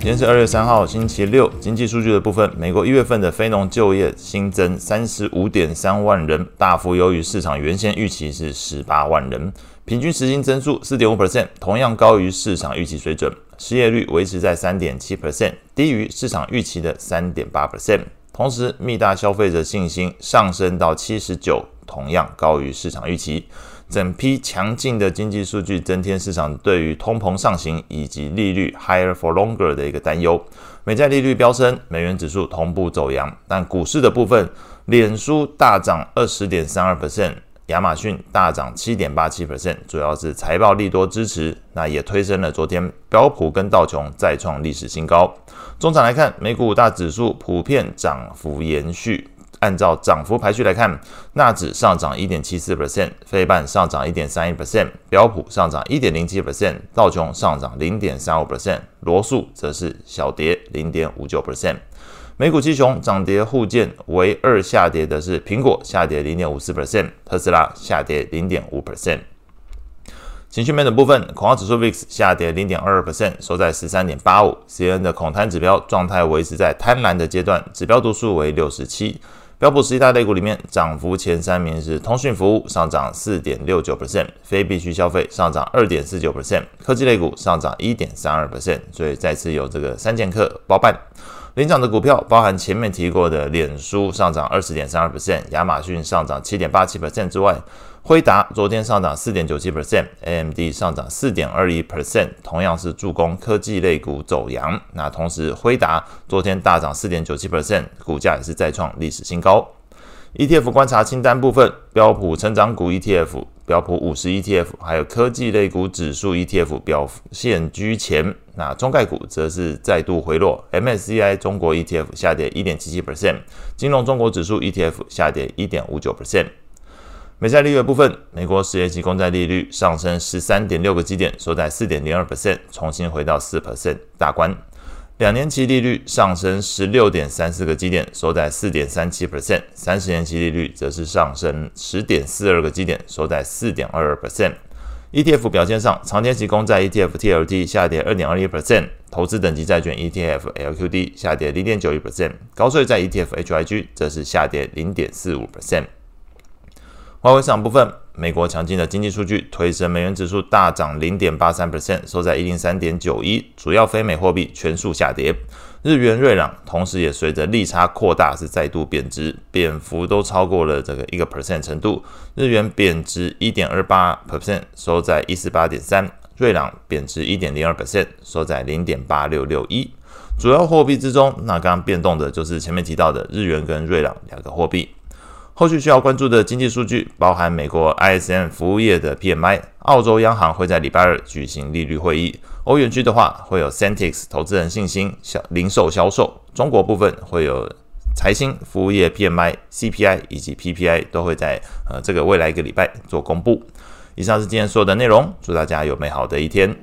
今天是二月三号，星期六。经济数据的部分，美国一月份的非农就业新增三十五点三万人，大幅优于市场原先预期是十八万人，平均时薪增速四点五 percent，同样高于市场预期水准。失业率维持在三点七 percent，低于市场预期的三点八 percent。同时，密大消费者信心上升到七十九，同样高于市场预期。整批强劲的经济数据增添市场对于通膨上行以及利率 higher for longer 的一个担忧。美债利率飙升，美元指数同步走扬。但股市的部分，脸书大涨二十点三二 percent，亚马逊大涨七点八七 percent，主要是财报利多支持，那也推升了昨天标普跟道琼再创历史新高。中场来看，美股五大指数普遍涨幅延续。按照涨幅排序来看，纳指上涨一点七四 percent，费半上涨一点三一 percent，标普上涨一点零七 percent，道琼上涨零点三五 percent，罗素则是小跌零点五九 percent。美股七雄涨跌互见，唯二下跌的是苹果，下跌零点五四 percent，特斯拉下跌零点五 percent。情绪面的部分，恐慌指数 VIX 下跌零点二二 percent，收在十三点八五。CNN 的恐贪指标状态维持在贪婪的阶段，指标读数为六十七。标普十大类股里面，涨幅前三名是通讯服务上涨四点六九 percent，非必需消费上涨二点四九 percent，科技类股上涨一点三二 percent，所以再次有这个三剑客包办。领涨的股票包含前面提过的脸书上涨二十点三二 percent，亚马逊上涨七点八七 percent 之外，辉达昨天上涨四点九七 percent，AMD 上涨四点二一 percent，同样是助攻科技类股走阳。那同时，辉达昨天大涨四点九七 percent，股价也是再创历史新高。ETF 观察清单部分，标普成长股 ETF、标普五十 ETF，还有科技类股指数 ETF 表现居前。那中概股则是再度回落，MSCI 中国 ETF 下跌一点七七 percent，金融中国指数 ETF 下跌一点五九 percent。美债利率部分，美国十年期公债利率上升十三点六个基点，收在四点零二 percent，重新回到四 percent 大关。两年期利率上升十六点三四个基点，收在四点三七 percent；三十年期利率则是上升十点四二个基点，收在四点二二 percent。ETF 表现上，长天基金在 ETF TLT 下跌二点二一 percent，投资等级债券 ETF LQD 下跌零点九一 percent，高税在 ETF HYG 则是下跌零点四五 percent。外汇市场部分，美国强劲的经济数据推升美元指数大涨零点八三 percent，收在一零三点九一。主要非美货币全数下跌，日元、瑞郎同时也随着利差扩大是再度贬值，贬幅都超过了这个一个 percent 程度。日元贬值一点二八 percent，收在一四八点三；瑞郎贬值一点零二 percent，收在零点八六六一。主要货币之中，那刚刚变动的就是前面提到的日元跟瑞郎两个货币。后续需要关注的经济数据包含美国 ISM 服务业的 PMI，澳洲央行会在礼拜二举行利率会议，欧元区的话会有 Centix 投资人信心、销零售销售，中国部分会有财新服务业 PMI、CPI 以及 PPI 都会在呃这个未来一个礼拜做公布。以上是今天所有的内容，祝大家有美好的一天。